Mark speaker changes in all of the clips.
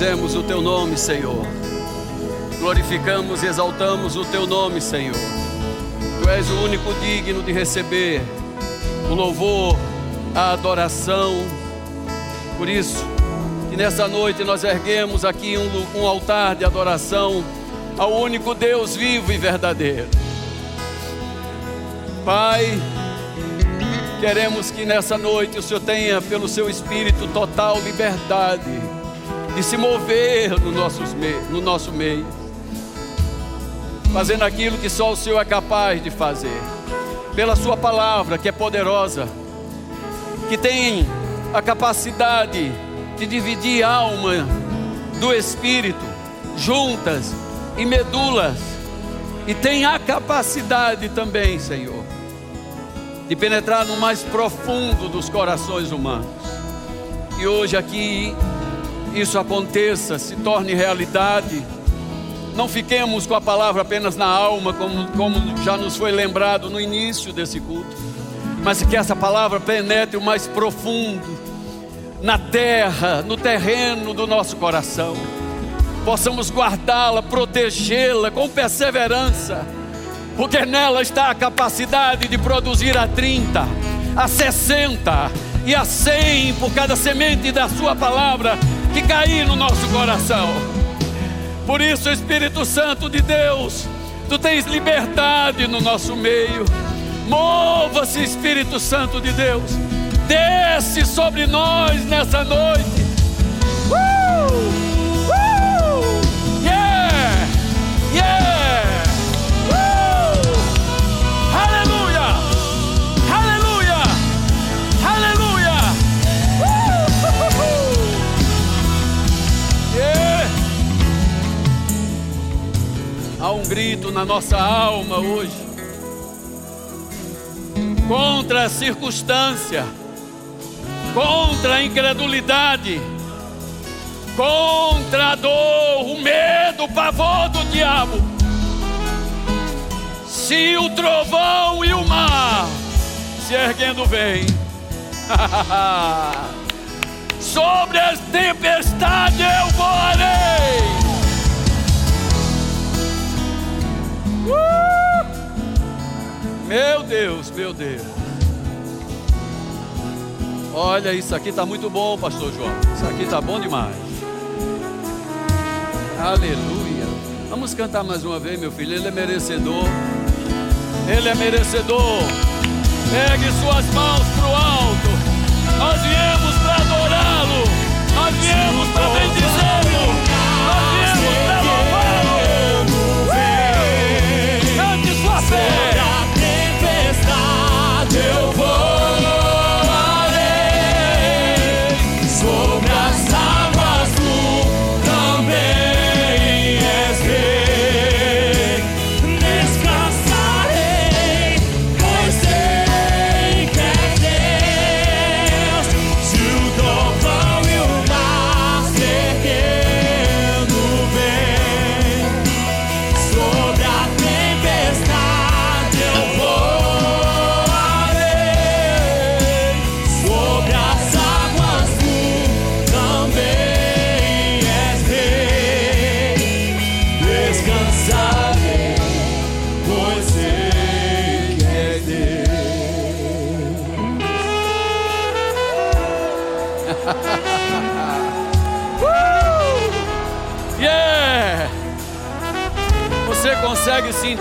Speaker 1: Bendizemos o teu nome, Senhor. Glorificamos e exaltamos o teu nome, Senhor. Tu és o único digno de receber o louvor, a adoração. Por isso, que nessa noite nós erguemos aqui um, um altar de adoração ao único Deus vivo e verdadeiro. Pai, queremos que nessa noite o Senhor tenha, pelo seu Espírito, total liberdade de se mover no, nossos no nosso meio, fazendo aquilo que só o Senhor é capaz de fazer, pela Sua palavra que é poderosa, que tem a capacidade de dividir alma do espírito, juntas e medulas, e tem a capacidade também, Senhor, de penetrar no mais profundo dos corações humanos. E hoje aqui isso aconteça, se torne realidade. Não fiquemos com a palavra apenas na alma, como, como já nos foi lembrado no início desse culto, mas que essa palavra penetre o mais profundo, na terra, no terreno do nosso coração. Possamos guardá-la, protegê-la com perseverança, porque nela está a capacidade de produzir a 30, a 60 e a 100 por cada semente da Sua palavra que cair no nosso coração. Por isso, Espírito Santo de Deus, Tu tens liberdade no nosso meio. Mova-se, Espírito Santo de Deus. Desce sobre nós nessa noite. Uh! Há um grito na nossa alma hoje contra a circunstância, contra a incredulidade, contra a dor, o medo, o pavor do diabo. Se o trovão e o mar se erguendo vem, sobre as tempestades eu voarei. Uh! Meu Deus, meu Deus. Olha, isso aqui está muito bom, pastor João. Isso aqui está bom demais. Aleluia. Vamos cantar mais uma vez, meu filho. Ele é merecedor. Ele é merecedor. Pegue suas mãos para o alto. Nós viemos para adorá-lo. Nós viemos para bendizê-lo.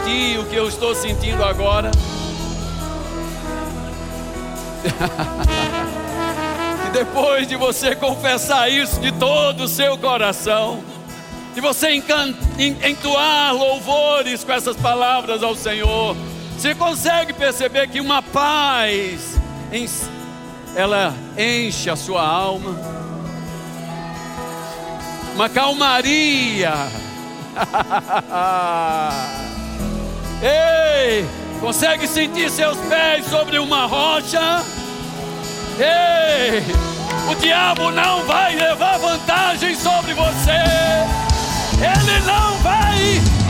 Speaker 1: Sentir o que eu estou sentindo agora? e depois de você confessar isso de todo o seu coração, de você entoar louvores com essas palavras ao Senhor, você consegue perceber que uma paz, ela enche a sua alma, uma calmaria. Ei, consegue sentir seus pés sobre uma rocha? Ei, o diabo não vai levar vantagem sobre você. Ele não vai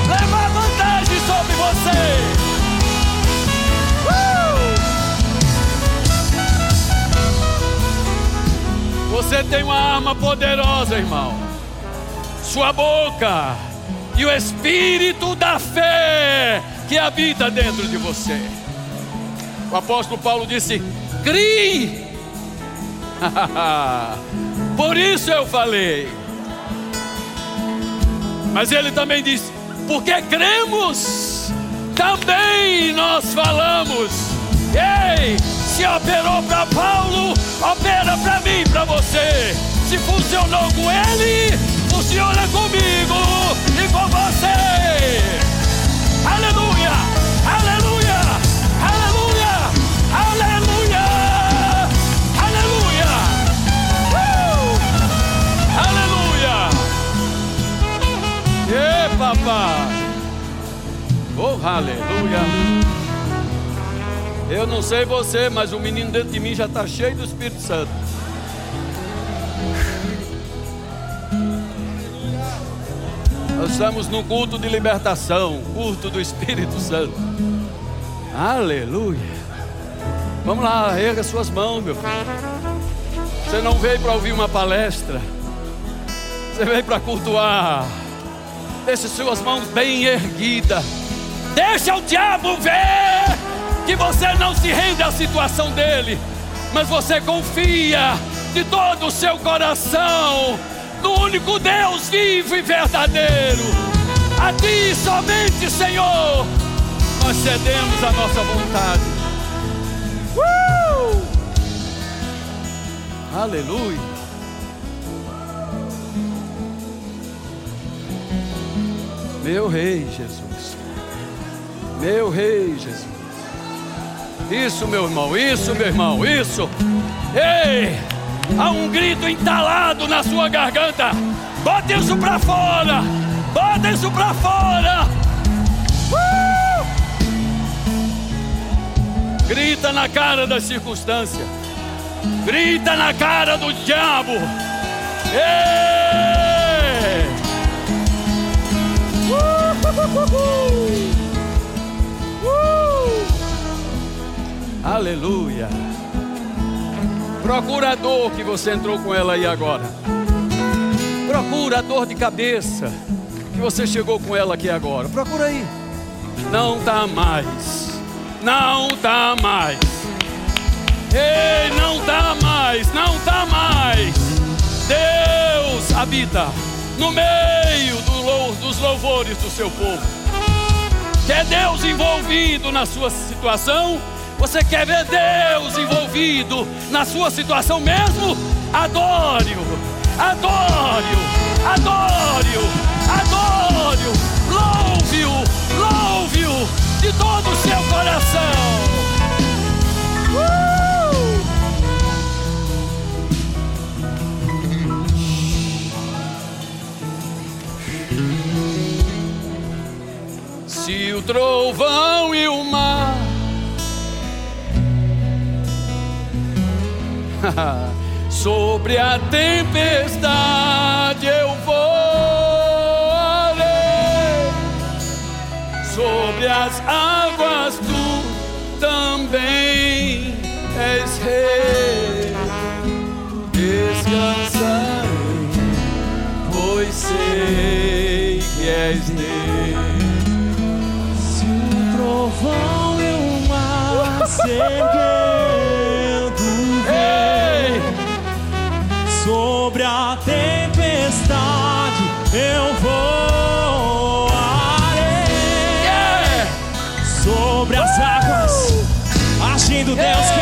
Speaker 1: levar vantagem sobre você. Uh! Você tem uma arma poderosa, irmão. sua boca e o espírito da fé que habita dentro de você. O apóstolo Paulo disse: crie. Por isso eu falei. Mas ele também disse: porque cremos, também nós falamos. Ei, se operou para Paulo, opera para mim, para você. Se funcionou com ele, funciona comigo e com você. E papai, oh aleluia. Eu não sei você, mas o menino dentro de mim já está cheio do Espírito Santo. Nós estamos no culto de libertação, culto do Espírito Santo. Aleluia. Vamos lá, erga suas mãos, meu filho. Você não veio para ouvir uma palestra. Você veio para cultuar. Deixe suas mãos bem erguidas. Deixa o diabo ver que você não se rende à situação dele, mas você confia de todo o seu coração no único Deus vivo e verdadeiro. A Ti somente, Senhor, nós cedemos a nossa vontade. Uh! Aleluia. Meu Rei Jesus, meu Rei Jesus. Isso, meu irmão, isso, meu irmão, isso. Ei! Há um grito entalado na sua garganta. Bota isso para fora. Bota isso para fora. Uh! Grita na cara da circunstância. Grita na cara do diabo. Ei! Uh! Uh! Aleluia. Procura a dor que você entrou com ela aí agora. Procura a dor de cabeça que você chegou com ela aqui agora. Procura aí. Não tá mais. Não tá mais. Ei, não tá mais. Não tá mais. Deus habita no meio do, dos louvores do seu povo. Quer Deus envolvido na sua situação? Você quer ver Deus envolvido na sua situação mesmo? Adore-o, adore-o, adore-o, adore-o, louve-o, louve-o de todo o seu coração. Sobre a tempestade eu voarei, sobre as águas tu também és rei. Descansarei, pois sei que és Deus.
Speaker 2: Se o trovão e o mar seguendo a tempestade eu voarei
Speaker 1: Yeah!
Speaker 2: sobre as águas agindo Deus quem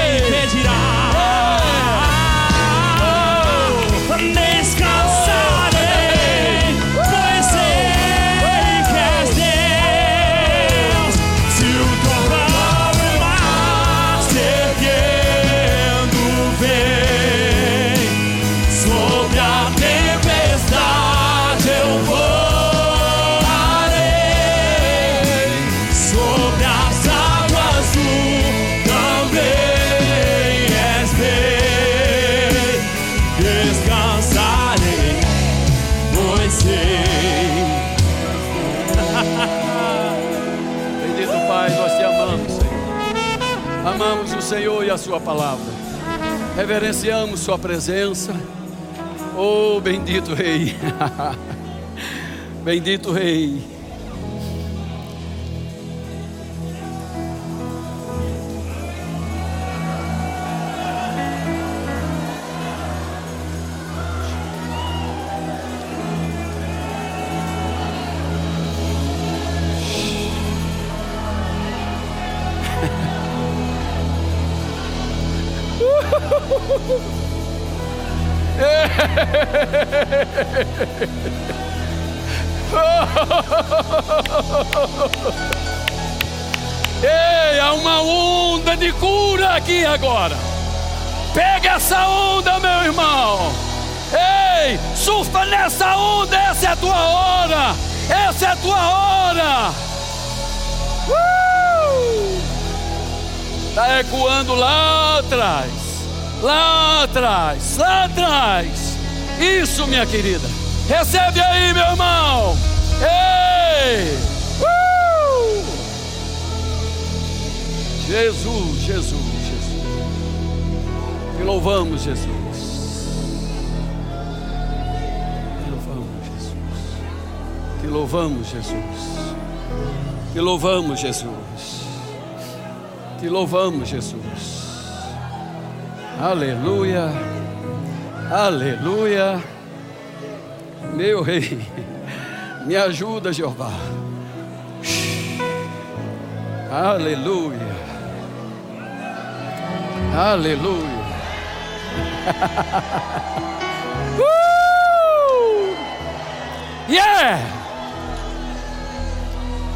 Speaker 1: Amamos o Senhor e a Sua palavra. Reverenciamos Sua presença. Oh, bendito Rei. Bendito Rei. Surfa nessa onda, essa é a tua hora. Essa é a tua hora. Uh! Tá ecoando lá atrás. Lá atrás, lá atrás. Isso, minha querida. Recebe aí, meu irmão. Ei! Uh! Jesus, Jesus, Jesus. Te louvamos, Jesus. Te louvamos, Jesus. Te louvamos, Jesus. Te louvamos, Jesus. Aleluia. Aleluia. Meu rei. Me ajuda, Jeová. Aleluia. Aleluia. uh! Yeah!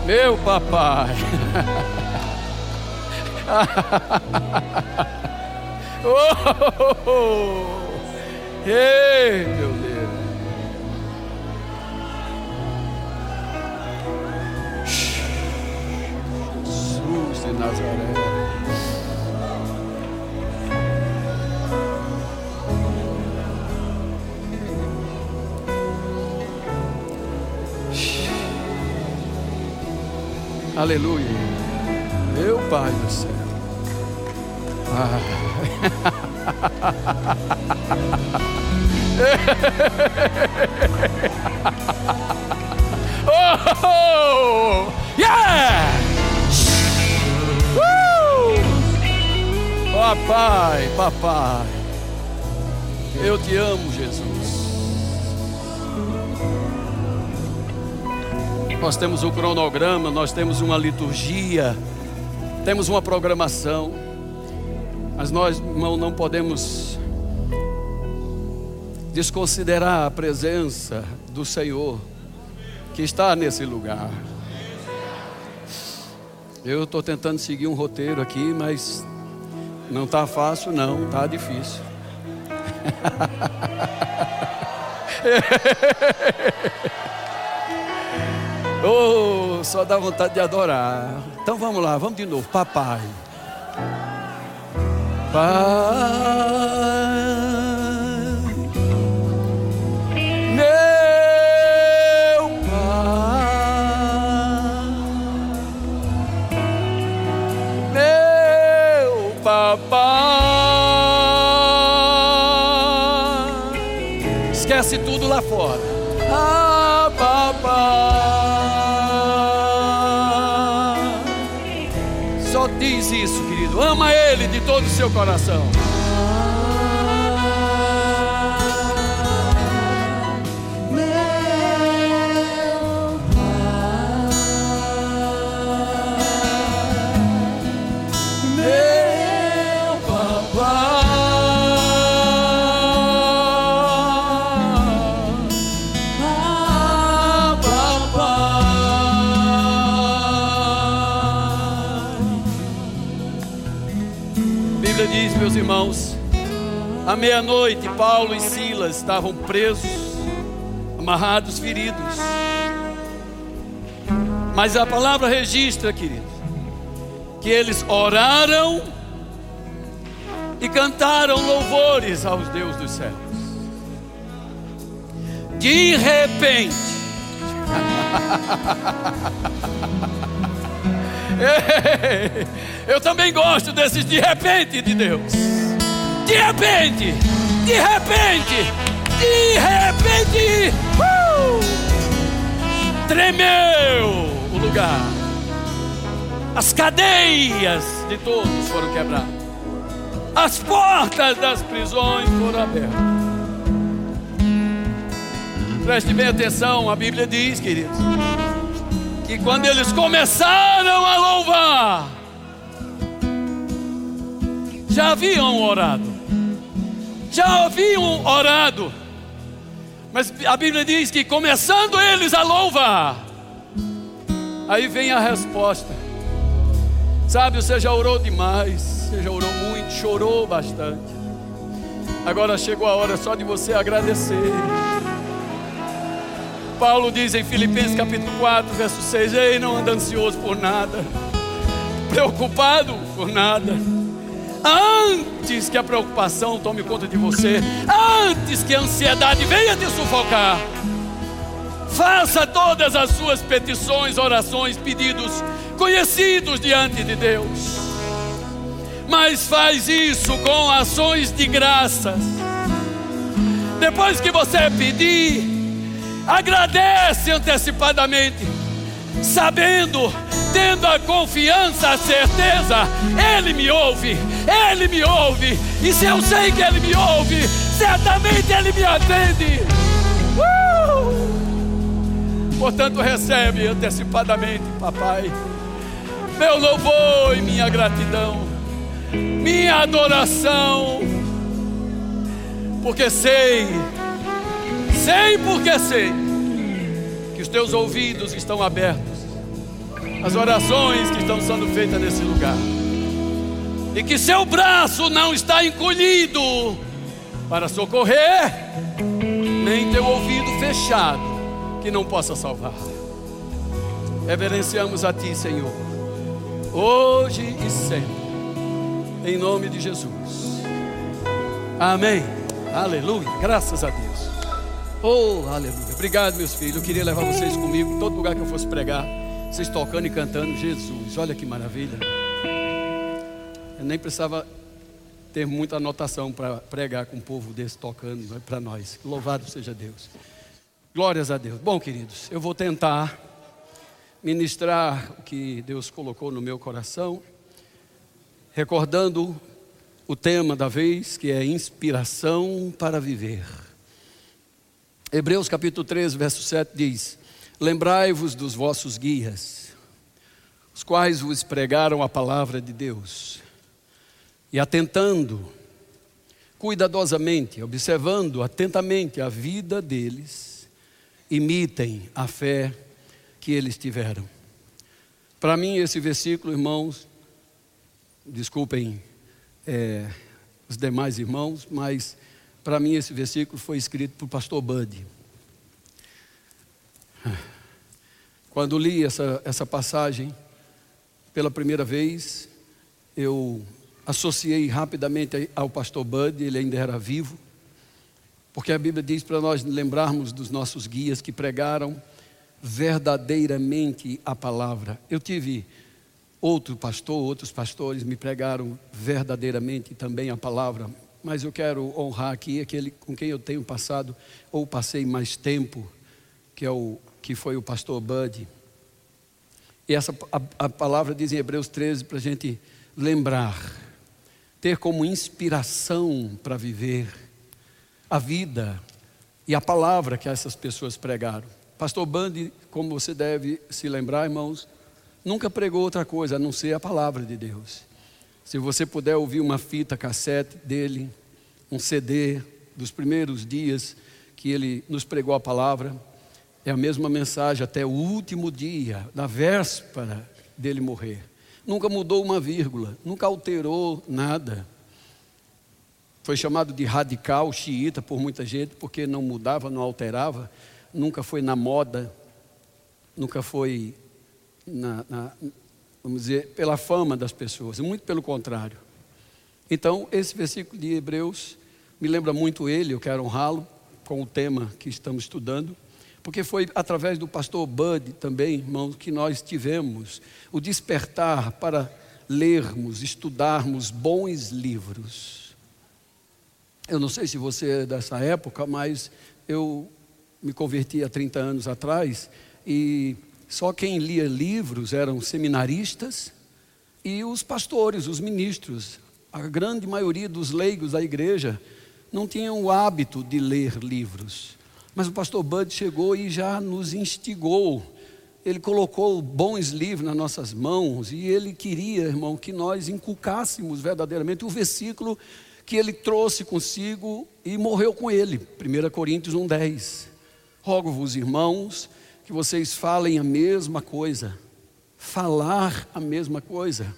Speaker 1: Meu papai. oh! Ei, meu Deus. Jesus de Nazaré. Aleluia. Meu Pai do céu. oh, yeah! Uh! Papai, papai, eu te amo, Jesus. Nós temos um cronograma, nós temos uma liturgia, temos uma programação, mas nós, irmão, não podemos desconsiderar a presença do Senhor que está nesse lugar. Eu estou tentando seguir um roteiro aqui, mas não está fácil, não, está difícil. oh, só dá vontade de adorar. Então vamos lá, vamos de novo. Papai. Pai. Seu coração. Meus irmãos, à meia-noite Paulo e Silas estavam presos, amarrados, feridos. Mas a palavra registra, querido, que eles oraram e cantaram louvores aos Deus dos céus. De repente, eu também gosto desses de repente de Deus. De repente, de repente, de repente. Uh! tremeu o lugar. As cadeias de todos foram quebradas. As portas das prisões foram abertas. Preste bem atenção, a Bíblia diz, queridos, que quando eles começaram a louvar, já haviam orado, já haviam orado, mas a Bíblia diz que começando eles a louvar, aí vem a resposta. Sabe, você já orou demais, você já orou muito, chorou bastante. Agora chegou a hora só de você agradecer. Paulo diz em Filipenses capítulo 4, verso 6: Ei, não anda ansioso por nada, preocupado por nada antes que a preocupação tome conta de você, antes que a ansiedade venha te sufocar. Faça todas as suas petições, orações, pedidos conhecidos diante de Deus. Mas faz isso com ações de graças. Depois que você pedir, agradece antecipadamente, sabendo tendo a confiança, a certeza, Ele me ouve, Ele me ouve, e se eu sei que Ele me ouve, certamente Ele me atende. Uh! Portanto, recebe antecipadamente, papai, meu louvor e minha gratidão, minha adoração, porque sei, sei porque sei, teus ouvidos estão abertos as orações que estão sendo feitas nesse lugar. E que seu braço não está encolhido para socorrer, nem teu ouvido fechado que não possa salvar. Reverenciamos a Ti, Senhor, hoje e sempre, em nome de Jesus. Amém. Aleluia. Graças a Deus. Oh, aleluia. Obrigado, meus filhos. Eu queria levar vocês comigo em todo lugar que eu fosse pregar. Vocês tocando e cantando Jesus. Olha que maravilha. Eu nem precisava ter muita anotação para pregar com um povo desse tocando para nós. Louvado seja Deus. Glórias a Deus. Bom, queridos, eu vou tentar ministrar o que Deus colocou no meu coração, recordando o tema da vez, que é inspiração para viver. Hebreus capítulo 13, verso 7 diz: Lembrai-vos dos vossos guias, os quais vos pregaram a palavra de Deus, e atentando cuidadosamente, observando atentamente a vida deles, imitem a fé que eles tiveram. Para mim, esse versículo, irmãos, desculpem é, os demais irmãos, mas para mim esse versículo foi escrito por pastor Buddy. Quando li essa, essa passagem pela primeira vez, eu associei rapidamente ao pastor Bud, ele ainda era vivo, porque a Bíblia diz para nós lembrarmos dos nossos guias que pregaram verdadeiramente a palavra. Eu tive outro pastor, outros pastores me pregaram verdadeiramente também a palavra, mas eu quero honrar aqui aquele com quem eu tenho passado ou passei mais tempo, que é o que foi o pastor Bud. E essa a, a palavra diz em Hebreus 13 para a gente lembrar, ter como inspiração para viver a vida e a palavra que essas pessoas pregaram. Pastor Bud, como você deve se lembrar, irmãos, nunca pregou outra coisa a não ser a palavra de Deus. Se você puder ouvir uma fita cassete dele, um CD dos primeiros dias que ele nos pregou a palavra, é a mesma mensagem até o último dia, na véspera dele morrer. Nunca mudou uma vírgula, nunca alterou nada. Foi chamado de radical xiita por muita gente, porque não mudava, não alterava, nunca foi na moda, nunca foi na, na, vamos dizer, pela fama das pessoas, muito pelo contrário. Então, esse versículo de Hebreus me lembra muito ele, eu quero honrá-lo com o tema que estamos estudando. Porque foi através do pastor Bud também, irmãos, que nós tivemos o despertar para lermos, estudarmos bons livros. Eu não sei se você é dessa época, mas eu me converti há 30 anos atrás e só quem lia livros eram seminaristas e os pastores, os ministros. A grande maioria dos leigos da igreja não tinham o hábito de ler livros. Mas o pastor Bud chegou e já nos instigou. Ele colocou bons livros nas nossas mãos e ele queria, irmão, que nós inculcássemos verdadeiramente o versículo que ele trouxe consigo e morreu com ele. 1 Coríntios 1,10. Rogo-vos, irmãos, que vocês falem a mesma coisa, falar a mesma coisa.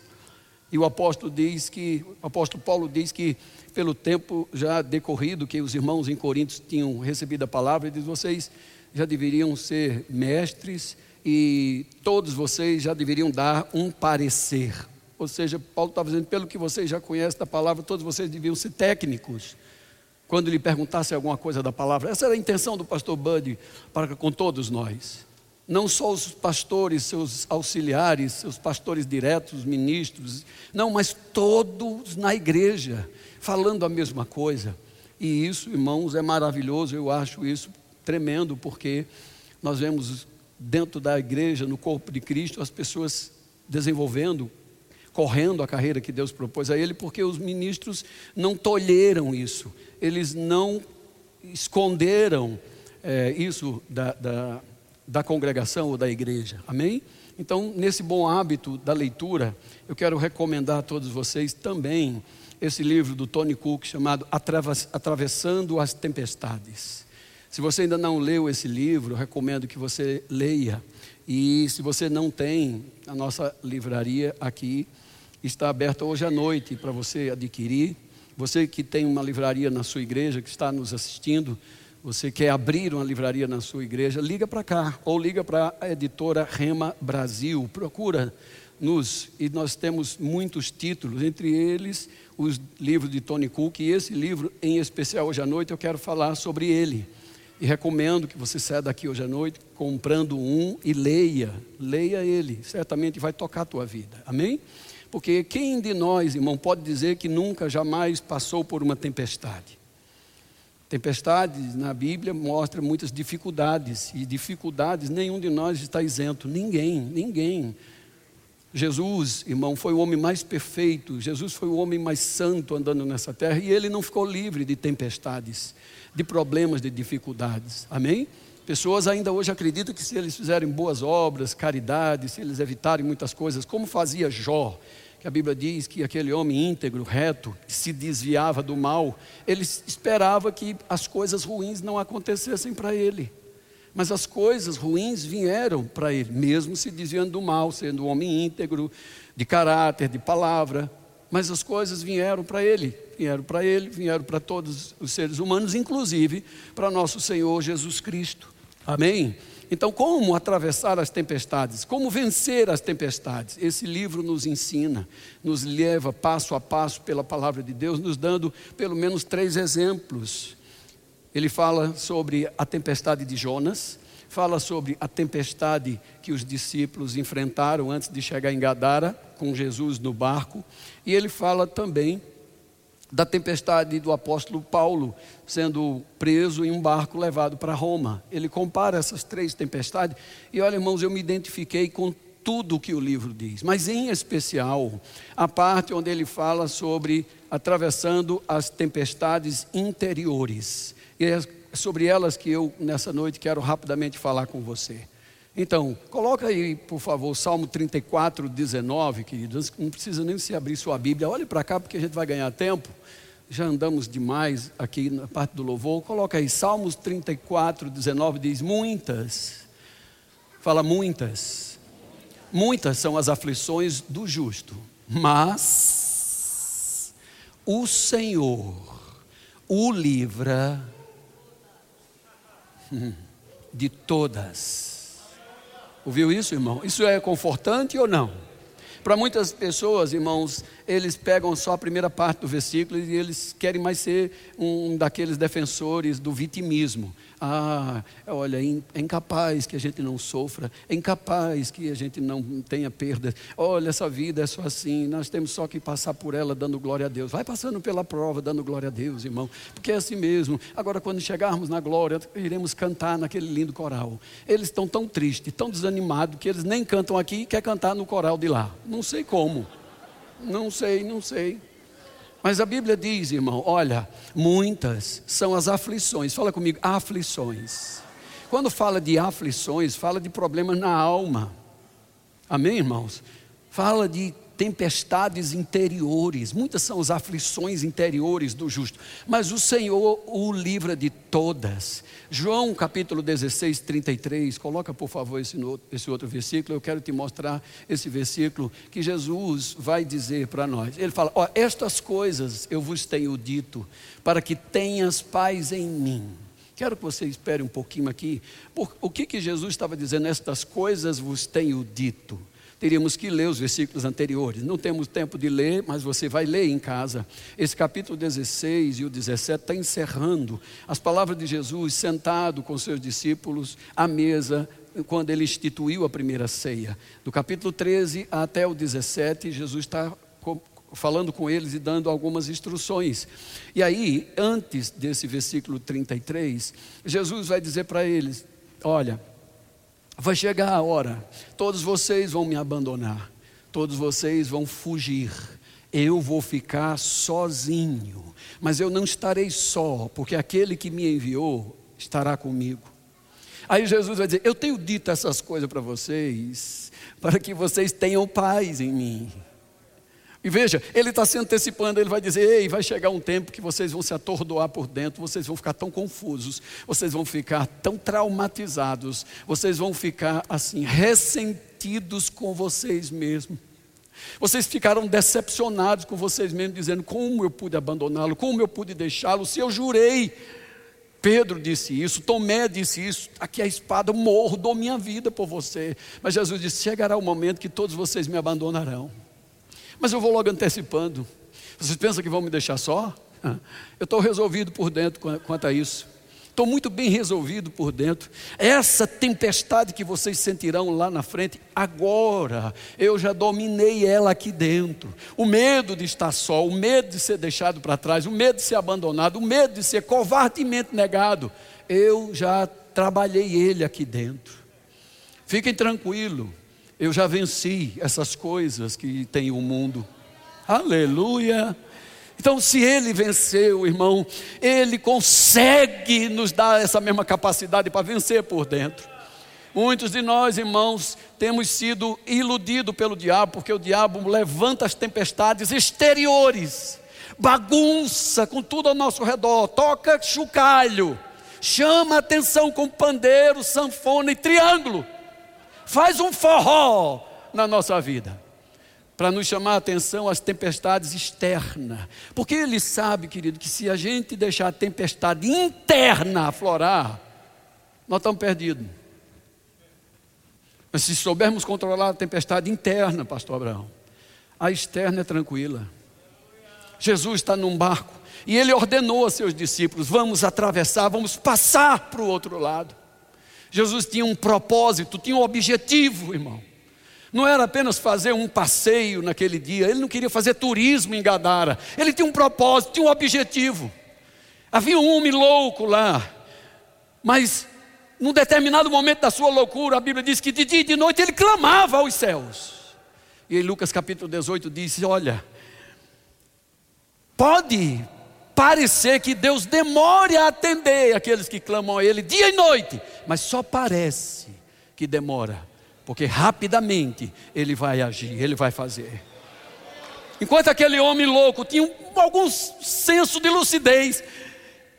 Speaker 1: E o apóstolo diz que, o apóstolo Paulo diz que pelo tempo já decorrido que os irmãos em Coríntios tinham recebido a palavra, ele diz: vocês já deveriam ser mestres e todos vocês já deveriam dar um parecer. Ou seja, Paulo estava dizendo, pelo que vocês já conhecem da palavra, todos vocês deviam ser técnicos quando lhe perguntasse alguma coisa da palavra. Essa era a intenção do pastor Bud para com todos nós. Não só os pastores, seus auxiliares, seus pastores diretos, ministros, não, mas todos na igreja, falando a mesma coisa. E isso, irmãos, é maravilhoso, eu acho isso tremendo, porque nós vemos dentro da igreja, no corpo de Cristo, as pessoas desenvolvendo, correndo a carreira que Deus propôs a ele, porque os ministros não tolheram isso, eles não esconderam é, isso da, da, da congregação ou da igreja, amém? Então, nesse bom hábito da leitura, eu quero recomendar a todos vocês também esse livro do Tony Cook chamado Atravessando as Tempestades. Se você ainda não leu esse livro, recomendo que você leia. E se você não tem, a nossa livraria aqui está aberta hoje à noite para você adquirir. Você que tem uma livraria na sua igreja, que está nos assistindo, você quer abrir uma livraria na sua igreja, liga para cá ou liga para a editora Rema Brasil. Procura nos e nós temos muitos títulos, entre eles os livros de Tony Cook e esse livro em especial hoje à noite eu quero falar sobre ele. E recomendo que você saia daqui hoje à noite comprando um e leia, leia ele, certamente vai tocar a tua vida. Amém? Porque quem de nós, irmão, pode dizer que nunca, jamais passou por uma tempestade? Tempestades na Bíblia mostra muitas dificuldades, e dificuldades nenhum de nós está isento, ninguém, ninguém. Jesus, irmão, foi o homem mais perfeito, Jesus foi o homem mais santo andando nessa terra, e ele não ficou livre de tempestades, de problemas, de dificuldades, amém? Pessoas ainda hoje acreditam que se eles fizerem boas obras, caridade, se eles evitarem muitas coisas, como fazia Jó, que a Bíblia diz que aquele homem íntegro, reto, que se desviava do mal, ele esperava que as coisas ruins não acontecessem para ele. Mas as coisas ruins vieram para ele, mesmo se desviando do mal, sendo um homem íntegro, de caráter, de palavra. Mas as coisas vieram para ele, vieram para ele, vieram para todos os seres humanos, inclusive para nosso Senhor Jesus Cristo. Amém? Então, como atravessar as tempestades? Como vencer as tempestades? Esse livro nos ensina, nos leva passo a passo pela palavra de Deus, nos dando pelo menos três exemplos. Ele fala sobre a tempestade de Jonas, fala sobre a tempestade que os discípulos enfrentaram antes de chegar em Gadara, com Jesus no barco, e ele fala também da tempestade do apóstolo Paulo sendo preso em um barco levado para Roma. Ele compara essas três tempestades e olha, irmãos, eu me identifiquei com tudo o que o livro diz, mas em especial a parte onde ele fala sobre atravessando as tempestades interiores. E é sobre elas que eu nessa noite quero rapidamente falar com você. Então, coloca aí, por favor, Salmo 34, 19, queridos. Não precisa nem se abrir sua Bíblia. Olhe para cá, porque a gente vai ganhar tempo. Já andamos demais aqui na parte do louvor. Coloca aí, Salmos 34, 19 diz: Muitas, fala muitas, muitas são as aflições do justo, mas o Senhor o livra de todas Ouviu isso, irmão? Isso é confortante ou não? Para muitas pessoas, irmãos, eles pegam só a primeira parte do versículo e eles querem mais ser um daqueles defensores do vitimismo. Ah, olha, é incapaz que a gente não sofra, é incapaz que a gente não tenha perdas. Olha, essa vida é só assim, nós temos só que passar por ela dando glória a Deus. Vai passando pela prova dando glória a Deus, irmão, porque é assim mesmo. Agora, quando chegarmos na glória, iremos cantar naquele lindo coral. Eles estão tão tristes, tão desanimados, que eles nem cantam aqui e quer cantar no coral de lá. Não sei como. Não sei, não sei. Mas a Bíblia diz, irmão, olha, muitas são as aflições. Fala comigo, aflições. Quando fala de aflições, fala de problemas na alma. Amém, irmãos? Fala de tempestades interiores, muitas são as aflições interiores do justo, mas o Senhor o livra de todas. João capítulo 16, 33, coloca por favor esse, esse outro versículo, eu quero te mostrar esse versículo que Jesus vai dizer para nós. Ele fala: Ó, estas coisas eu vos tenho dito, para que tenhas paz em mim. Quero que você espere um pouquinho aqui. O que, que Jesus estava dizendo? Estas coisas vos tenho dito teríamos que ler os versículos anteriores. Não temos tempo de ler, mas você vai ler em casa. Esse capítulo 16 e o 17 está encerrando as palavras de Jesus sentado com seus discípulos à mesa, quando ele instituiu a primeira ceia. Do capítulo 13 até o 17, Jesus está falando com eles e dando algumas instruções. E aí, antes desse versículo 33, Jesus vai dizer para eles: Olha, Vai chegar a hora, todos vocês vão me abandonar, todos vocês vão fugir, eu vou ficar sozinho, mas eu não estarei só, porque aquele que me enviou estará comigo. Aí Jesus vai dizer: Eu tenho dito essas coisas para vocês, para que vocês tenham paz em mim. E veja, ele está se antecipando, ele vai dizer: Ei, vai chegar um tempo que vocês vão se atordoar por dentro, vocês vão ficar tão confusos, vocês vão ficar tão traumatizados, vocês vão ficar assim, ressentidos com vocês mesmos. Vocês ficaram decepcionados com vocês mesmos, dizendo: Como eu pude abandoná-lo, como eu pude deixá-lo, se eu jurei. Pedro disse isso, Tomé disse isso, aqui a espada, morro, dou minha vida por você. Mas Jesus disse: Chegará o momento que todos vocês me abandonarão. Mas eu vou logo antecipando. Vocês pensam que vão me deixar só? Eu estou resolvido por dentro quanto a isso. Estou muito bem resolvido por dentro. Essa tempestade que vocês sentirão lá na frente, agora eu já dominei ela aqui dentro. O medo de estar só, o medo de ser deixado para trás, o medo de ser abandonado, o medo de ser covardemente negado, eu já trabalhei ele aqui dentro. Fiquem tranquilos, eu já venci essas coisas que tem o mundo. Aleluia. Então, se ele venceu, irmão, ele consegue nos dar essa mesma capacidade para vencer por dentro. Muitos de nós, irmãos, temos sido iludidos pelo diabo, porque o diabo levanta as tempestades exteriores, bagunça com tudo ao nosso redor, toca chocalho, chama atenção com pandeiro, sanfona e triângulo faz um forró na nossa vida, para nos chamar a atenção às tempestades externas, porque ele sabe, querido, que se a gente deixar a tempestade interna aflorar, nós estamos perdidos. Mas se soubermos controlar a tempestade interna, pastor Abraão, a externa é tranquila. Jesus está num barco e ele ordenou a seus discípulos: vamos atravessar, vamos passar para o outro lado. Jesus tinha um propósito, tinha um objetivo, irmão. Não era apenas fazer um passeio naquele dia, ele não queria fazer turismo em Gadara, ele tinha um propósito, tinha um objetivo. Havia um homem louco lá, mas num determinado momento da sua loucura, a Bíblia diz que de dia e de noite ele clamava aos céus. E em Lucas capítulo 18 diz: Olha, pode parecer que Deus demore a atender aqueles que clamam a Ele dia e noite, mas só parece que demora, porque rapidamente Ele vai agir, Ele vai fazer. Enquanto aquele homem louco tinha algum senso de lucidez,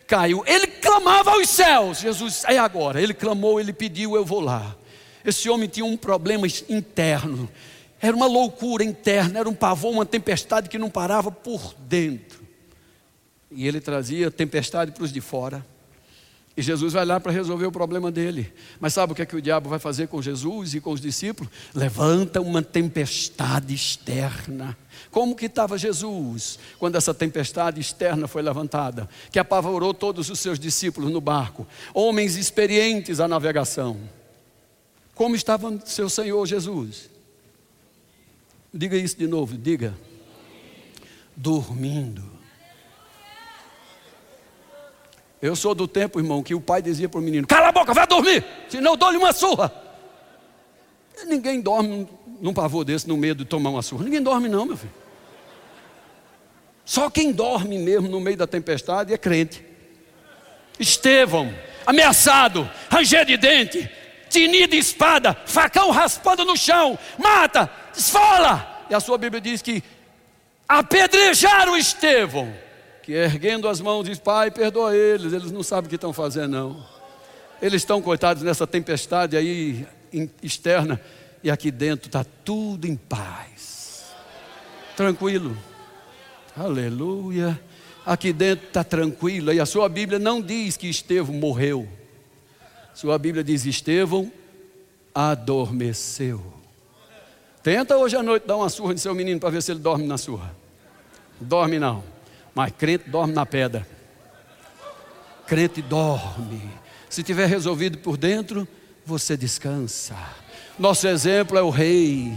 Speaker 1: caiu, ele clamava aos céus. Jesus, é agora. Ele clamou, ele pediu, eu vou lá. Esse homem tinha um problema interno, era uma loucura interna, era um pavor, uma tempestade que não parava por dentro. E ele trazia tempestade para os de fora. E Jesus vai lá para resolver o problema dele. Mas sabe o que é que o diabo vai fazer com Jesus e com os discípulos? Levanta uma tempestade externa. Como que estava Jesus quando essa tempestade externa foi levantada, que apavorou todos os seus discípulos no barco, homens experientes à navegação? Como estava seu Senhor Jesus? Diga isso de novo, diga. Dormindo. Eu sou do tempo, irmão, que o pai dizia para o menino: Cala a boca, vai dormir, senão eu dou-lhe uma surra. Ninguém dorme num pavor desse, no medo de tomar uma surra. Ninguém dorme, não, meu filho. Só quem dorme mesmo no meio da tempestade é crente. Estevão, ameaçado, ranger de dente, tinido de espada, facão raspando no chão, mata, esfola. E a sua Bíblia diz que apedrejaram Estevão que erguendo as mãos diz: Pai, perdoa eles, eles não sabem o que estão fazendo, não. Eles estão coitados nessa tempestade aí externa, e aqui dentro está tudo em paz, tranquilo, aleluia. Aqui dentro está tranquilo, e a sua Bíblia não diz que Estevão morreu, sua Bíblia diz: Estevão adormeceu. Tenta hoje à noite dar uma surra no seu menino para ver se ele dorme na surra. Dorme não. Mas crente dorme na pedra. Crente dorme. Se tiver resolvido por dentro, você descansa. Nosso exemplo é o rei.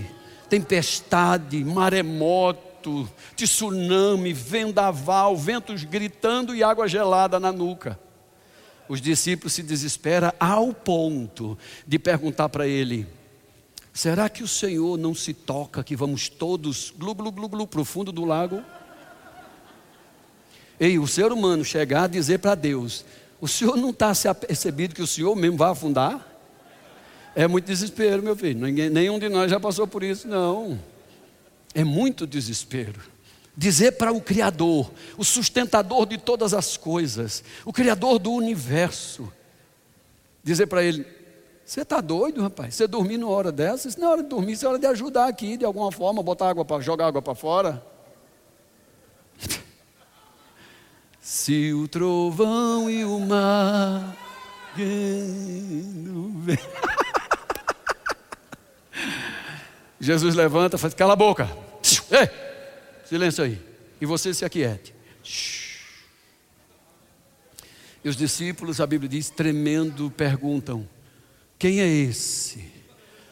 Speaker 1: Tempestade, maremoto, tsunami, vendaval, ventos gritando e água gelada na nuca. Os discípulos se desesperam ao ponto de perguntar para ele: Será que o Senhor não se toca que vamos todos glu glu glu glu para o fundo do lago? Ei, o ser humano chegar a dizer para Deus: O senhor não está se apercebido que o senhor mesmo vai afundar? É muito desespero, meu filho. Ninguém, nenhum de nós já passou por isso, não. É muito desespero. Dizer para o Criador, o sustentador de todas as coisas, o Criador do universo, dizer para ele: Você está doido, rapaz? Você dormir numa hora dessa? Isso não é hora de dormir, isso é hora de ajudar aqui de alguma forma, botar água para jogar água para fora. Se o trovão e o mar Jesus levanta faz, cala a boca. Ei, silêncio aí. E você se aquiete. E os discípulos, a Bíblia diz, tremendo, perguntam: Quem é esse?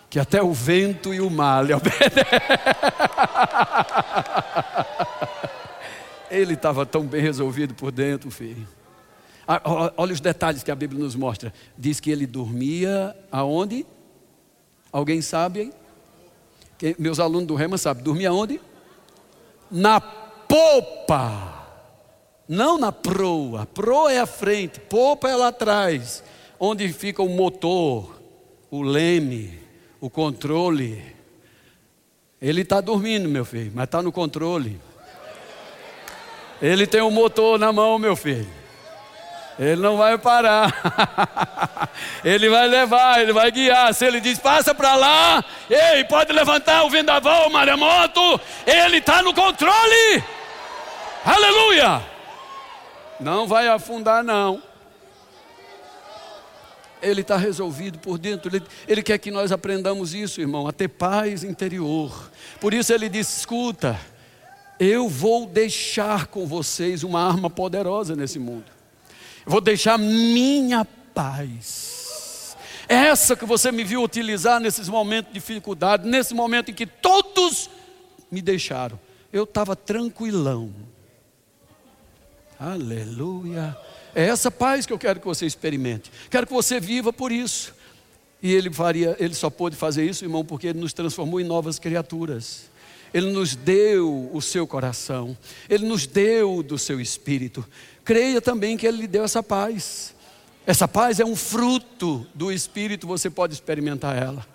Speaker 1: Que até o vento e o mar lhe obedecem. Ele estava tão bem resolvido por dentro, filho. Olha os detalhes que a Bíblia nos mostra. Diz que ele dormia aonde? Alguém sabe? Quem, meus alunos do Rema sabem. Dormia aonde? Na popa. Não na proa. Proa é a frente, popa é lá atrás. Onde fica o motor, o leme, o controle. Ele está dormindo, meu filho, mas está no controle. Ele tem um motor na mão, meu filho. Ele não vai parar. ele vai levar, ele vai guiar. Se ele diz, passa para lá, ei, pode levantar o vendaval, o maremoto, ele está no controle. Aleluia! Não vai afundar, não. Ele está resolvido por dentro. Ele, ele quer que nós aprendamos isso, irmão, a ter paz interior. Por isso ele diz: escuta eu vou deixar com vocês uma arma poderosa nesse mundo. vou deixar minha paz. Essa que você me viu utilizar nesses momentos de dificuldade, nesse momento em que todos me deixaram. Eu estava tranquilão. Aleluia. É essa paz que eu quero que você experimente. Quero que você viva por isso. E ele faria, ele só pôde fazer isso, irmão, porque ele nos transformou em novas criaturas. Ele nos deu o seu coração, Ele nos deu do seu espírito. Creia também que Ele lhe deu essa paz. Essa paz é um fruto do espírito, você pode experimentar ela.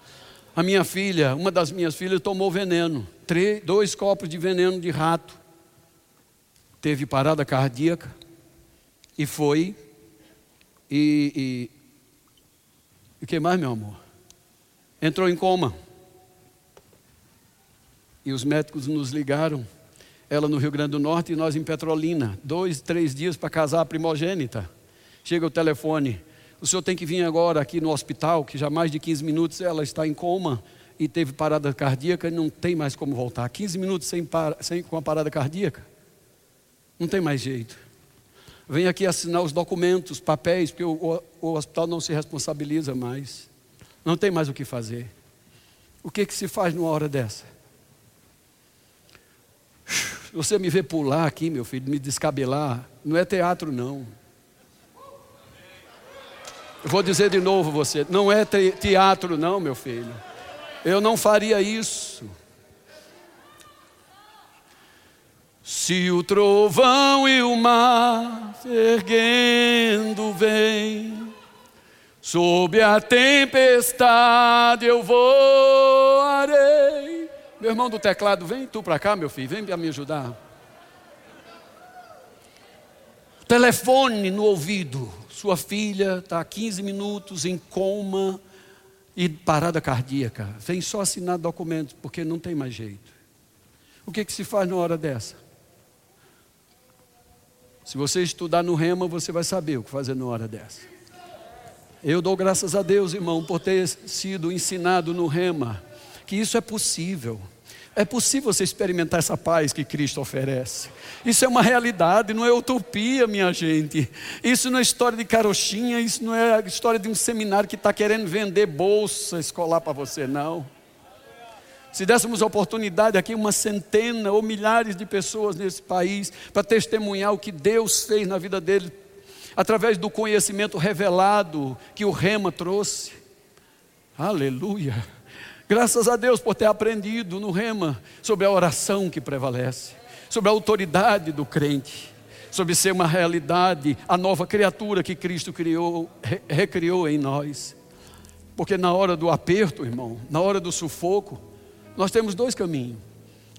Speaker 1: A minha filha, uma das minhas filhas, tomou veneno, três, dois copos de veneno de rato. Teve parada cardíaca e foi. E, e, e o que mais, meu amor? Entrou em coma. E os médicos nos ligaram, ela no Rio Grande do Norte e nós em Petrolina. Dois, três dias para casar a primogênita. Chega o telefone. O senhor tem que vir agora aqui no hospital, que já mais de 15 minutos ela está em coma e teve parada cardíaca e não tem mais como voltar. 15 minutos sem, sem, com a parada cardíaca. Não tem mais jeito. Vem aqui assinar os documentos, papéis, porque o, o, o hospital não se responsabiliza mais. Não tem mais o que fazer. O que, que se faz numa hora dessa? Você me vê pular aqui, meu filho, me descabelar. Não é teatro, não. Eu vou dizer de novo você, não é teatro, não, meu filho. Eu não faria isso. Se o trovão e o mar erguendo vem, sob a tempestade eu voarei. Meu irmão do teclado, vem tu para cá, meu filho, vem para me ajudar. Telefone no ouvido, sua filha está há 15 minutos em coma e parada cardíaca. Vem só assinar documentos, porque não tem mais jeito. O que, que se faz na hora dessa? Se você estudar no rema, você vai saber o que fazer na hora dessa. Eu dou graças a Deus, irmão, por ter sido ensinado no rema, que isso é possível. É possível você experimentar essa paz que Cristo oferece. Isso é uma realidade, não é utopia, minha gente. Isso não é história de carochinha, isso não é a história de um seminário que está querendo vender bolsa escolar para você, não. Se dessemos oportunidade aqui, uma centena ou milhares de pessoas nesse país, para testemunhar o que Deus fez na vida dele, através do conhecimento revelado que o Rema trouxe. Aleluia. Graças a Deus por ter aprendido no Rema sobre a oração que prevalece, sobre a autoridade do crente, sobre ser uma realidade, a nova criatura que Cristo criou, recriou em nós. Porque na hora do aperto, irmão, na hora do sufoco, nós temos dois caminhos.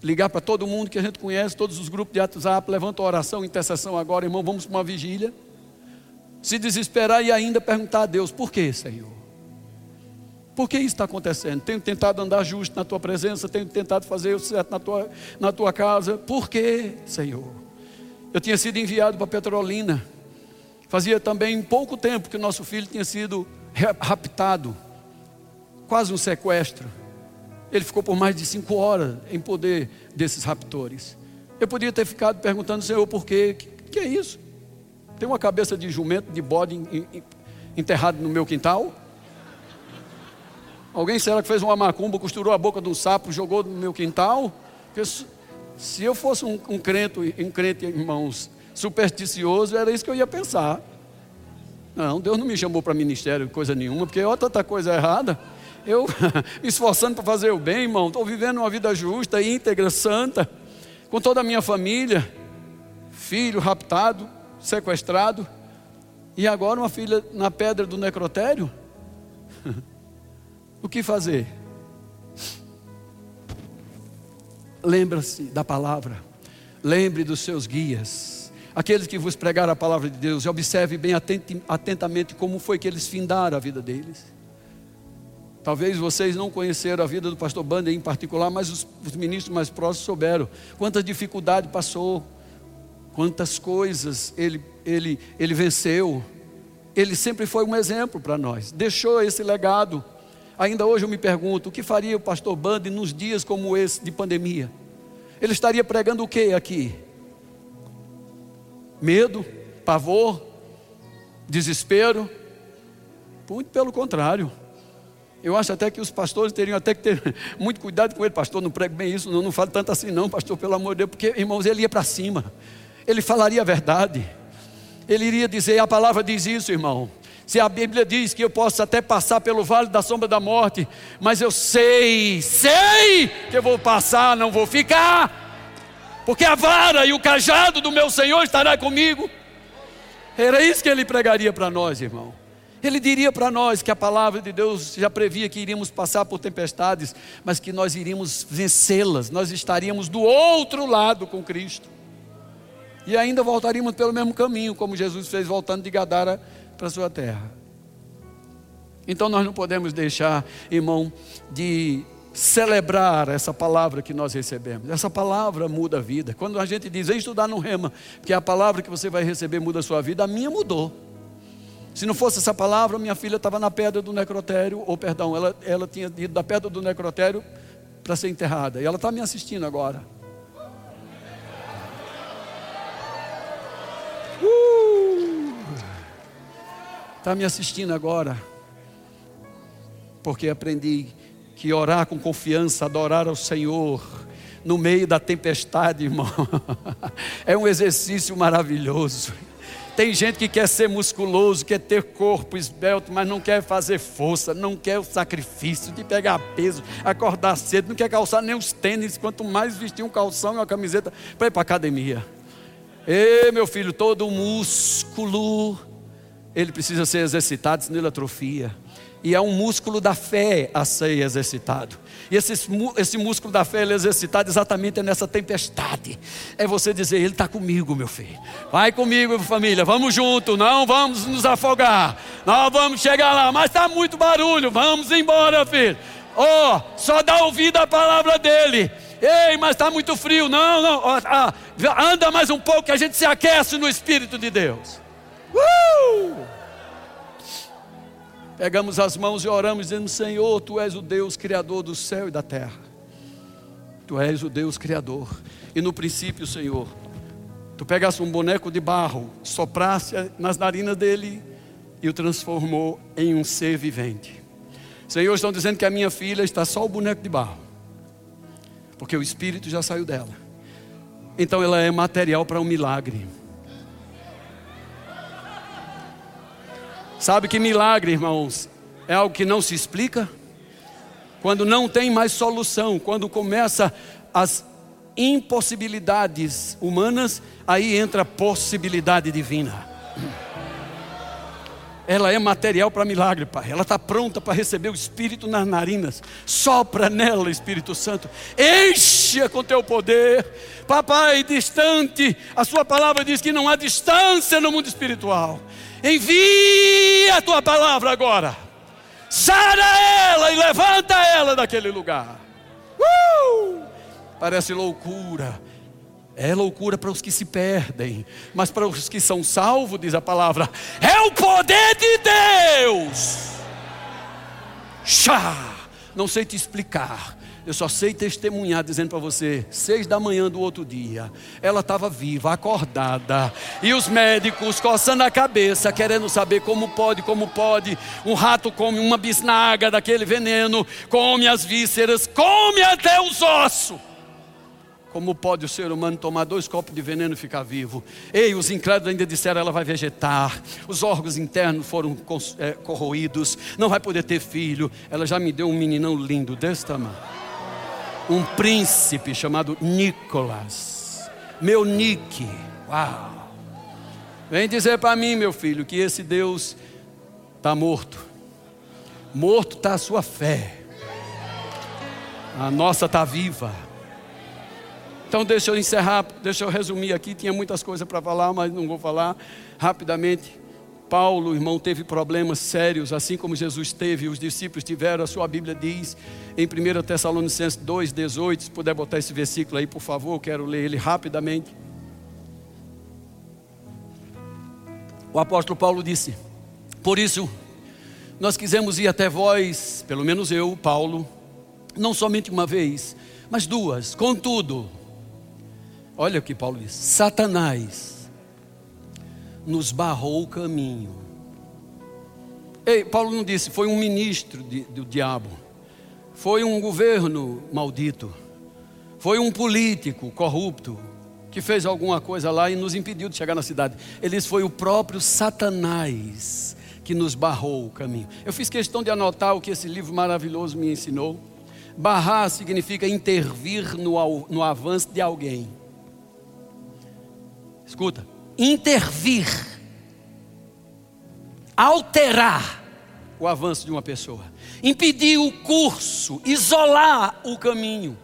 Speaker 1: Ligar para todo mundo que a gente conhece, todos os grupos de WhatsApp, levanta a oração, intercessão agora, irmão, vamos para uma vigília. Se desesperar e ainda perguntar a Deus, por que, Senhor? Por que isso está acontecendo? Tenho tentado andar justo na tua presença, tenho tentado fazer o certo na tua, na tua casa. Por que, Senhor? Eu tinha sido enviado para Petrolina. Fazia também pouco tempo que nosso filho tinha sido raptado, quase um sequestro. Ele ficou por mais de cinco horas em poder desses raptores. Eu podia ter ficado perguntando, Senhor, por quê? Que, que é isso? Tem uma cabeça de jumento, de bode enterrado no meu quintal? Alguém será que fez uma macumba, costurou a boca de um sapo, jogou no meu quintal? Porque se eu fosse um, um crente, um crente, irmãos, supersticioso, era isso que eu ia pensar. Não, Deus não me chamou para ministério, coisa nenhuma, porque olha tanta coisa errada. Eu me esforçando para fazer o bem, irmão, estou vivendo uma vida justa, íntegra, santa, com toda a minha família, filho raptado, sequestrado, e agora uma filha na pedra do necrotério. O que fazer? Lembra-se da palavra, lembre dos seus guias, aqueles que vos pregaram a palavra de Deus, e observe bem atentamente como foi que eles findaram a vida deles. Talvez vocês não conheceram a vida do pastor Bander em particular, mas os, os ministros mais próximos souberam quantas dificuldades passou, quantas coisas ele, ele, ele venceu. Ele sempre foi um exemplo para nós, deixou esse legado. Ainda hoje eu me pergunto: o que faria o pastor Bande nos dias como esse de pandemia? Ele estaria pregando o que aqui? Medo, pavor, desespero? Muito pelo contrário. Eu acho até que os pastores teriam até que ter muito cuidado com ele, pastor. Não prego bem isso, não, não falo tanto assim, não, pastor, pelo amor de Deus, porque, irmãos, ele ia para cima, ele falaria a verdade, ele iria dizer: a palavra diz isso, irmão. Se a Bíblia diz que eu posso até passar pelo vale da sombra da morte, mas eu sei, sei que eu vou passar, não vou ficar, porque a vara e o cajado do meu Senhor estará comigo. Era isso que ele pregaria para nós, irmão. Ele diria para nós que a palavra de Deus já previa que iríamos passar por tempestades, mas que nós iríamos vencê-las, nós estaríamos do outro lado com Cristo. E ainda voltaríamos pelo mesmo caminho, como Jesus fez voltando de Gadara para a sua terra. Então nós não podemos deixar, irmão, de celebrar essa palavra que nós recebemos. Essa palavra muda a vida. Quando a gente diz, vem estudar no rema, porque a palavra que você vai receber muda a sua vida, a minha mudou. Se não fosse essa palavra, minha filha estava na pedra do necrotério, ou perdão, ela, ela tinha ido da pedra do necrotério para ser enterrada. E ela está me assistindo agora. Está me assistindo agora. Porque aprendi que orar com confiança, adorar ao Senhor, no meio da tempestade, irmão, é um exercício maravilhoso. Tem gente que quer ser musculoso, quer ter corpo esbelto, mas não quer fazer força, não quer o sacrifício de pegar peso, acordar cedo, não quer calçar nem os tênis, quanto mais vestir um calção e uma camiseta para ir para a academia. Ei, meu filho, todo músculo, ele precisa ser exercitado, senão ele atrofia. E é um músculo da fé a ser exercitado. E esse, esse músculo da fé ele é exercitado exatamente nessa tempestade. É você dizer, Ele está comigo, meu filho. Vai comigo, família. Vamos junto. Não vamos nos afogar. Não vamos chegar lá. Mas está muito barulho. Vamos embora, filho. Oh, só dá ouvido à palavra dele. Ei, mas está muito frio. Não, não. Ah, anda mais um pouco que a gente se aquece no Espírito de Deus. Uh! Pegamos as mãos e oramos, dizendo: Senhor, tu és o Deus criador do céu e da terra. Tu és o Deus criador. E no princípio, Senhor, tu pegaste um boneco de barro, sopraste nas narinas dele e o transformou em um ser vivente. Senhor, estão dizendo que a minha filha está só o boneco de barro, porque o espírito já saiu dela. Então ela é material para um milagre. Sabe que milagre, irmãos, é algo que não se explica? Quando não tem mais solução, quando começa as impossibilidades humanas, aí entra a possibilidade divina. Ela é material para milagre, Pai. Ela está pronta para receber o Espírito nas narinas. Sopra nela, Espírito Santo. Enche-a com teu poder. Papai, distante, a Sua palavra diz que não há distância no mundo espiritual. Envia a tua palavra agora. Sara ela e levanta ela daquele lugar. Uh! Parece loucura. É loucura para os que se perdem, mas para os que são salvos, diz a palavra, é o poder de Deus. Chá! Não sei te explicar, eu só sei testemunhar dizendo para você, seis da manhã do outro dia, ela estava viva, acordada, e os médicos coçando a cabeça, querendo saber como pode, como pode. Um rato come uma bisnaga daquele veneno, come as vísceras, come até os ossos. Como pode o ser humano tomar dois copos de veneno e ficar vivo? Ei, os incrédulos ainda disseram ela vai vegetar, os órgãos internos foram é, corroídos, não vai poder ter filho. Ela já me deu um meninão lindo desse tamanho um príncipe chamado Nicolas. Meu Nick. Uau! Vem dizer para mim, meu filho, que esse Deus está morto. Morto está a sua fé. A nossa está viva. Então deixa eu encerrar, deixa eu resumir aqui. Tinha muitas coisas para falar, mas não vou falar rapidamente. Paulo, irmão, teve problemas sérios, assim como Jesus teve, os discípulos tiveram, a sua Bíblia diz em 1 Tessalonicenses 2,18, se puder botar esse versículo aí, por favor, quero ler ele rapidamente. O apóstolo Paulo disse: Por isso, nós quisemos ir até vós, pelo menos eu, Paulo, não somente uma vez, mas duas, contudo, olha o que Paulo diz: Satanás nos barrou o caminho. Ei, Paulo não disse, foi um ministro de, do diabo, foi um governo maldito, foi um político corrupto que fez alguma coisa lá e nos impediu de chegar na cidade. Ele disse, foi o próprio Satanás que nos barrou o caminho. Eu fiz questão de anotar o que esse livro maravilhoso me ensinou. Barrar significa intervir no, no avanço de alguém. Escuta, intervir, alterar o avanço de uma pessoa, impedir o curso, isolar o caminho.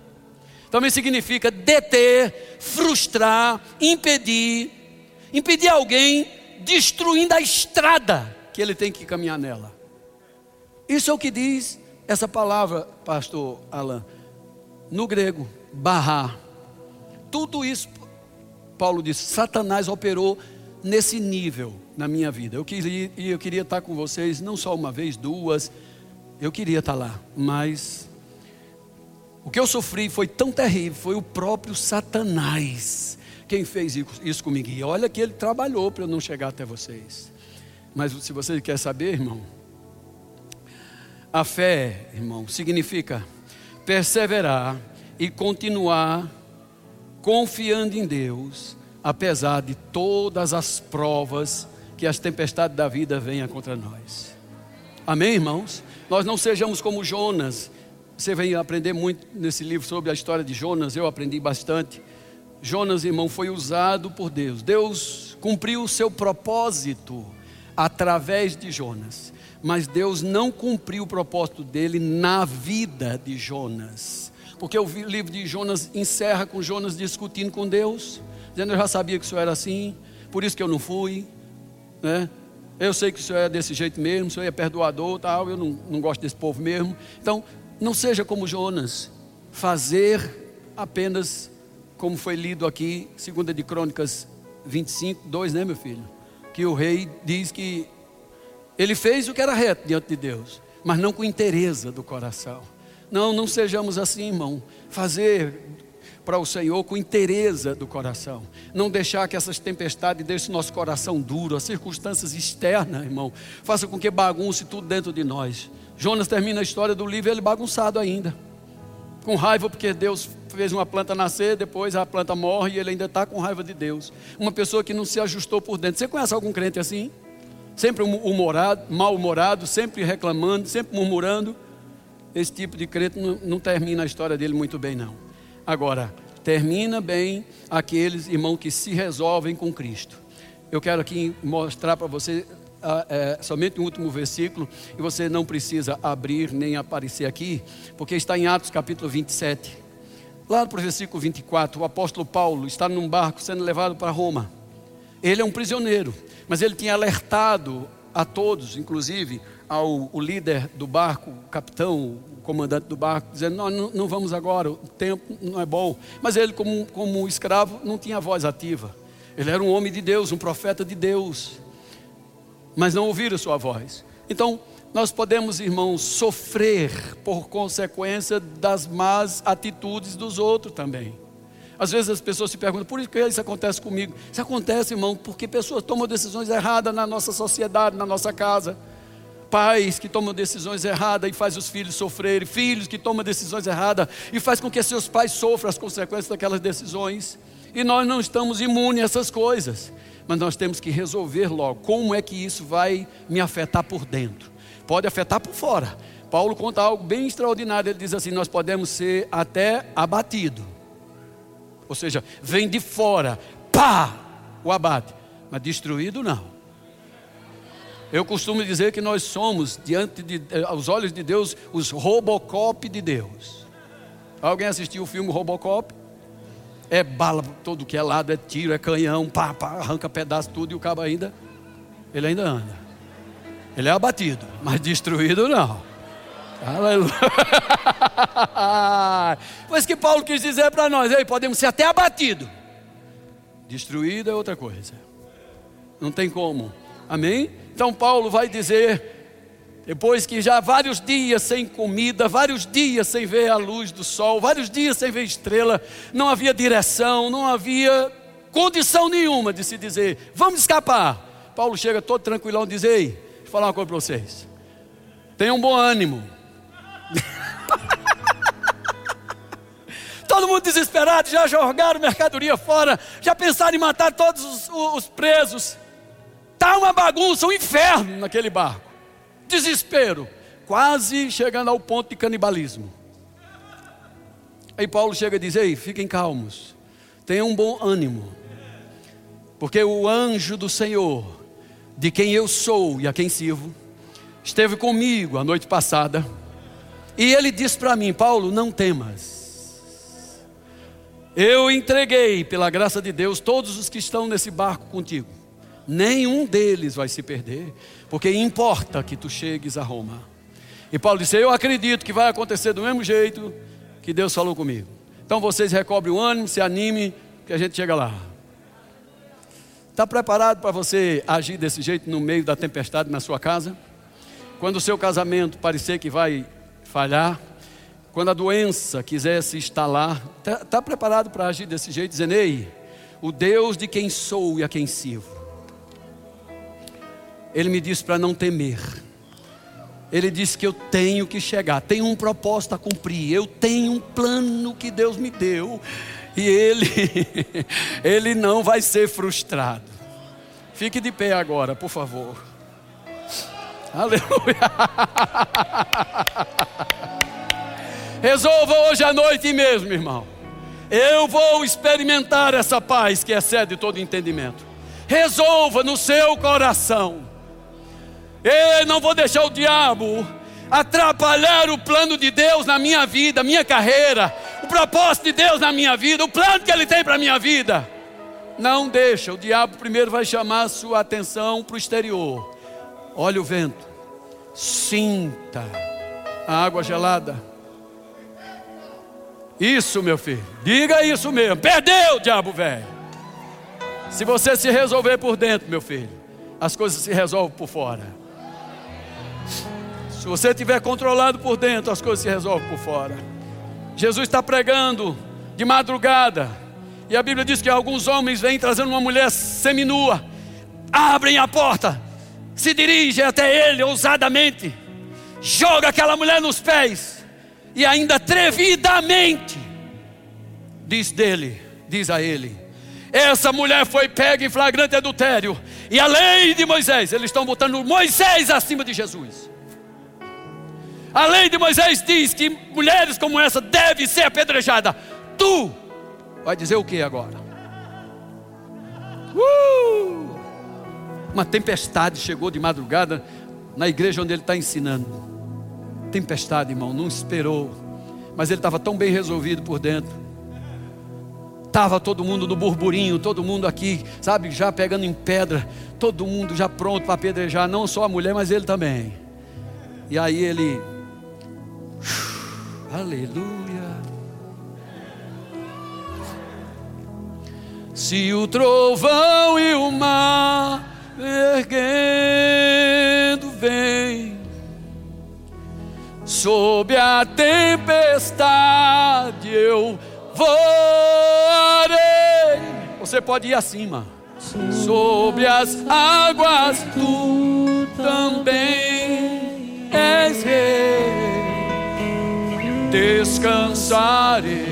Speaker 1: Também significa deter, frustrar, impedir, impedir alguém destruindo a estrada que ele tem que caminhar nela. Isso é o que diz essa palavra, pastor Alain, no grego, barrar. Tudo isso Paulo diz: Satanás operou nesse nível na minha vida. Eu queria, eu queria estar com vocês não só uma vez, duas, eu queria estar lá, mas o que eu sofri foi tão terrível, foi o próprio Satanás quem fez isso comigo. E olha que ele trabalhou para eu não chegar até vocês. Mas se você quer saber, irmão, a fé, irmão, significa perseverar e continuar confiando em Deus, apesar de todas as provas que as tempestades da vida venham contra nós. Amém, irmãos? Nós não sejamos como Jonas. Você vem aprender muito nesse livro sobre a história de Jonas, eu aprendi bastante. Jonas, irmão, foi usado por Deus. Deus cumpriu o seu propósito através de Jonas. Mas Deus não cumpriu o propósito dele na vida de Jonas. Porque o livro de Jonas encerra com Jonas discutindo com Deus, dizendo: Eu já sabia que isso era assim, por isso que eu não fui. Né? Eu sei que o senhor é desse jeito mesmo, o senhor é perdoador, tal, eu não, não gosto desse povo mesmo. Então, não seja como Jonas, fazer apenas como foi lido aqui, segunda de Crônicas 25, 2, né, meu filho? que o rei diz que ele fez o que era reto diante de Deus, mas não com interesse do coração. Não, não sejamos assim, irmão. Fazer para o Senhor com interesse do coração. Não deixar que essas tempestades deixem nosso coração duro, as circunstâncias externas, irmão, faça com que bagunce tudo dentro de nós. Jonas termina a história do livro ele bagunçado ainda. Com raiva porque Deus fez uma planta nascer, depois a planta morre e ele ainda está com raiva de Deus. Uma pessoa que não se ajustou por dentro. Você conhece algum crente assim? Sempre humorado, mal-humorado, sempre reclamando, sempre murmurando. Esse tipo de crente não, não termina a história dele muito bem, não. Agora, termina bem aqueles irmãos que se resolvem com Cristo. Eu quero aqui mostrar para você é, somente um último versículo, e você não precisa abrir nem aparecer aqui, porque está em Atos capítulo 27. Lá no versículo 24, o apóstolo Paulo está num barco sendo levado para Roma. Ele é um prisioneiro, mas ele tinha alertado a todos, inclusive ao o líder do barco, o capitão, o comandante do barco, dizendo: não, não, não vamos agora, o tempo não é bom. Mas ele, como, como escravo, não tinha voz ativa. Ele era um homem de Deus, um profeta de Deus, mas não ouviram sua voz. Então, nós podemos, irmãos, sofrer por consequência das más atitudes dos outros também. Às vezes as pessoas se perguntam, por que isso acontece comigo? Isso acontece, irmão, porque pessoas tomam decisões erradas na nossa sociedade, na nossa casa. Pais que tomam decisões erradas e fazem os filhos sofrerem, filhos que tomam decisões erradas e faz com que seus pais sofram as consequências daquelas decisões. E nós não estamos imunes a essas coisas, mas nós temos que resolver logo como é que isso vai me afetar por dentro pode afetar por fora. Paulo conta algo bem extraordinário. Ele diz assim: Nós podemos ser até abatido. Ou seja, vem de fora, pá, o abate, mas destruído não. Eu costumo dizer que nós somos, diante de, eh, aos olhos de Deus, os Robocop de Deus. Alguém assistiu o filme Robocop? É bala todo que é lado, é tiro, é canhão, pá, pá, arranca pedaço tudo e o cabo ainda, ele ainda anda. Ele é abatido, mas destruído não. Aleluia. Pois que Paulo quis dizer para nós, ei, podemos ser até abatido. Destruído é outra coisa. Não tem como. Amém? Então Paulo vai dizer, depois que já vários dias sem comida, vários dias sem ver a luz do sol, vários dias sem ver estrela, não havia direção, não havia condição nenhuma de se dizer, vamos escapar. Paulo chega todo tranquilão e diz, ei, Vou falar uma coisa para vocês. Tenham um bom ânimo. Todo mundo desesperado, já jogaram mercadoria fora, já pensaram em matar todos os, os presos. Está uma bagunça, um inferno naquele barco. Desespero, quase chegando ao ponto de canibalismo. Aí Paulo chega e diz: Ei, fiquem calmos, tenham um bom ânimo, porque o anjo do Senhor de quem eu sou e a quem sirvo, esteve comigo a noite passada, e ele disse para mim: Paulo, não temas. Eu entreguei, pela graça de Deus, todos os que estão nesse barco contigo. Nenhum deles vai se perder, porque importa que tu chegues a Roma. E Paulo disse: Eu acredito que vai acontecer do mesmo jeito que Deus falou comigo. Então vocês recobrem o ânimo, se anime, que a gente chega lá. Está preparado para você agir desse jeito no meio da tempestade na sua casa? Quando o seu casamento parecer que vai falhar, quando a doença quiser se instalar, está tá preparado para agir desse jeito, dizendo: Ei, o Deus de quem sou e a quem sirvo. Ele me disse para não temer. Ele disse que eu tenho que chegar, tenho um propósito a cumprir, eu tenho um plano que Deus me deu e ele ele não vai ser frustrado. Fique de pé agora, por favor. Aleluia. Resolva hoje à noite mesmo, irmão. Eu vou experimentar essa paz que excede todo entendimento. Resolva no seu coração eu não vou deixar o diabo atrapalhar o plano de Deus na minha vida, minha carreira, o propósito de Deus na minha vida, o plano que Ele tem para a minha vida. Não deixa, o diabo primeiro vai chamar a sua atenção para o exterior. Olha o vento, sinta a água gelada. Isso, meu filho, diga isso mesmo. Perdeu, diabo velho. Se você se resolver por dentro, meu filho, as coisas se resolvem por fora. Se você estiver controlado por dentro, as coisas se resolvem por fora. Jesus está pregando de madrugada. E a Bíblia diz que alguns homens vêm trazendo uma mulher seminua. Abrem a porta, se dirigem até ele ousadamente, joga aquela mulher nos pés e ainda atrevidamente diz dele, diz a ele: essa mulher foi pega em flagrante adultério. E a lei de Moisés, eles estão botando Moisés acima de Jesus. A lei de Moisés diz que mulheres como essa devem ser apedrejadas. Tu vai dizer o que agora? Uh! Uma tempestade chegou de madrugada na igreja onde ele está ensinando. Tempestade, irmão, não esperou. Mas ele estava tão bem resolvido por dentro. Estava todo mundo no burburinho, todo mundo aqui, sabe, já pegando em pedra, todo mundo já pronto para apedrejar, não só a mulher, mas ele também. E aí ele Aleluia. Se o trovão e o mar erguendo vem sob a tempestade eu voarei. Você pode ir acima. Sobre as águas tu também és rei descansarei,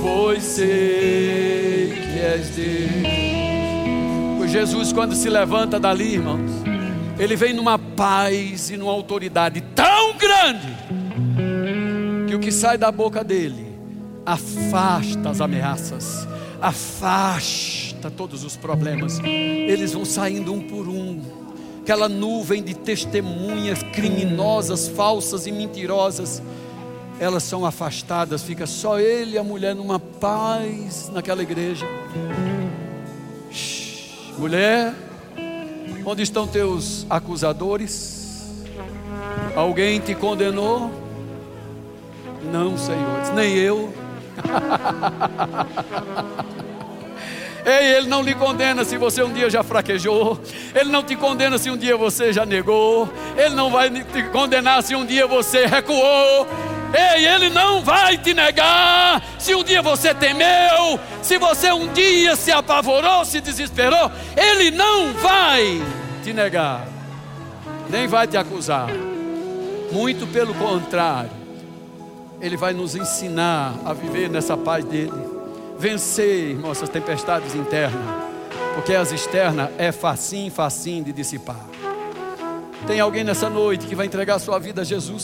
Speaker 1: pois sei que és Deus. Jesus, quando se levanta dali, irmãos, ele vem numa paz e numa autoridade tão grande que o que sai da boca dele afasta as ameaças, afasta todos os problemas. Eles vão saindo um por um. Aquela nuvem de testemunhas criminosas, falsas e mentirosas elas são afastadas, fica só ele e a mulher numa paz naquela igreja. Shhh, mulher, onde estão teus acusadores? Alguém te condenou? Não, Senhor, nem eu. Ei, Ele não lhe condena se você um dia já fraquejou. Ele não te condena se um dia você já negou. Ele não vai te condenar se um dia você recuou. Ei, Ele não vai te negar. Se um dia você temeu, se você um dia se apavorou, se desesperou, Ele não vai te negar, nem vai te acusar. Muito pelo contrário, Ele vai nos ensinar a viver nessa paz dele, vencer, irmãos, essas tempestades internas, porque as externas é facinho, facinho de dissipar. Tem alguém nessa noite que vai entregar sua vida a Jesus?